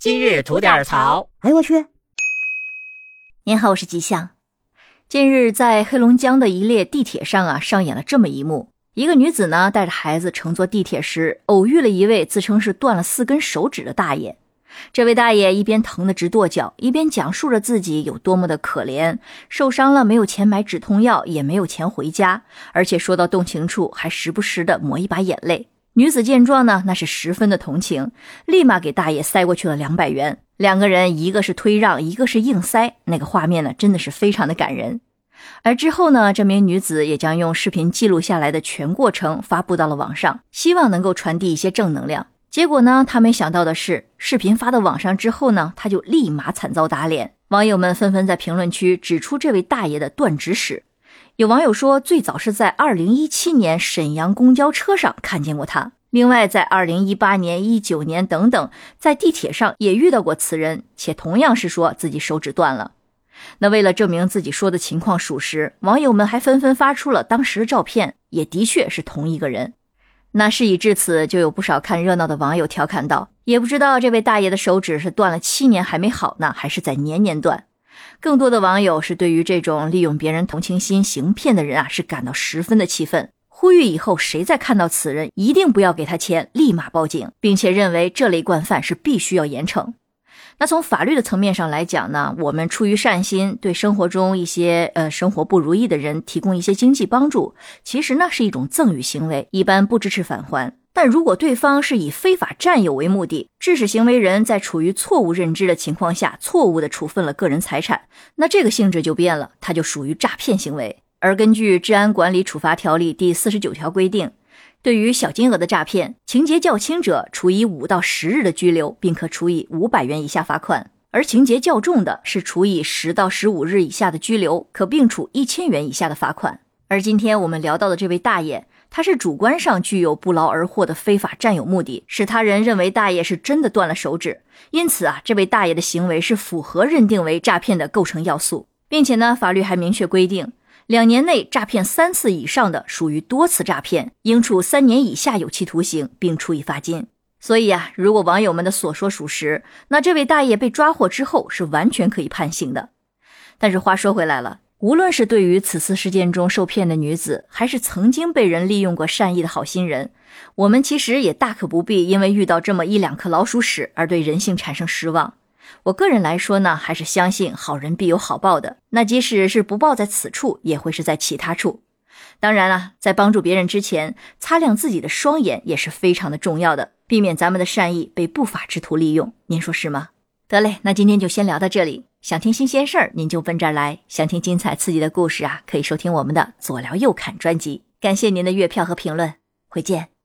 今日吐点槽。哎呦我去！您好，我是吉祥。近日在黑龙江的一列地铁上啊，上演了这么一幕：一个女子呢带着孩子乘坐地铁时，偶遇了一位自称是断了四根手指的大爷。这位大爷一边疼得直跺脚，一边讲述着自己有多么的可怜，受伤了没有钱买止痛药，也没有钱回家，而且说到动情处还时不时的抹一把眼泪。女子见状呢，那是十分的同情，立马给大爷塞过去了两百元。两个人一个是推让，一个是硬塞，那个画面呢，真的是非常的感人。而之后呢，这名女子也将用视频记录下来的全过程发布到了网上，希望能够传递一些正能量。结果呢，她没想到的是，视频发到网上之后呢，她就立马惨遭打脸。网友们纷纷在评论区指出这位大爷的断指史。有网友说，最早是在二零一七年沈阳公交车上看见过他。另外，在二零一八年、一九年等等，在地铁上也遇到过此人，且同样是说自己手指断了。那为了证明自己说的情况属实，网友们还纷纷发出了当时的照片，也的确是同一个人。那事已至此，就有不少看热闹的网友调侃道：“也不知道这位大爷的手指是断了七年还没好呢，还是在年年断。”更多的网友是对于这种利用别人同情心行骗的人啊，是感到十分的气愤。呼吁以后谁再看到此人，一定不要给他钱，立马报警，并且认为这类惯犯是必须要严惩。那从法律的层面上来讲呢，我们出于善心，对生活中一些呃生活不如意的人提供一些经济帮助，其实呢是一种赠与行为，一般不支持返还。但如果对方是以非法占有为目的，致使行为人在处于错误认知的情况下，错误的处分了个人财产，那这个性质就变了，它就属于诈骗行为。而根据《治安管理处罚条例》第四十九条规定，对于小金额的诈骗，情节较轻者，处以五到十日的拘留，并可处以五百元以下罚款；而情节较重的，是处以十到十五日以下的拘留，可并处一千元以下的罚款。而今天我们聊到的这位大爷，他是主观上具有不劳而获的非法占有目的，使他人认为大爷是真的断了手指，因此啊，这位大爷的行为是符合认定为诈骗的构成要素，并且呢，法律还明确规定。两年内诈骗三次以上的，属于多次诈骗，应处三年以下有期徒刑，并处以罚金。所以啊，如果网友们的所说属实，那这位大爷被抓获之后是完全可以判刑的。但是话说回来了，无论是对于此次事件中受骗的女子，还是曾经被人利用过善意的好心人，我们其实也大可不必因为遇到这么一两颗老鼠屎而对人性产生失望。我个人来说呢，还是相信好人必有好报的。那即使是不报在此处，也会是在其他处。当然了，在帮助别人之前，擦亮自己的双眼也是非常的重要的，避免咱们的善意被不法之徒利用。您说是吗？得嘞，那今天就先聊到这里。想听新鲜事儿，您就奔这儿来；想听精彩刺激的故事啊，可以收听我们的左聊右侃专辑。感谢您的月票和评论，回见。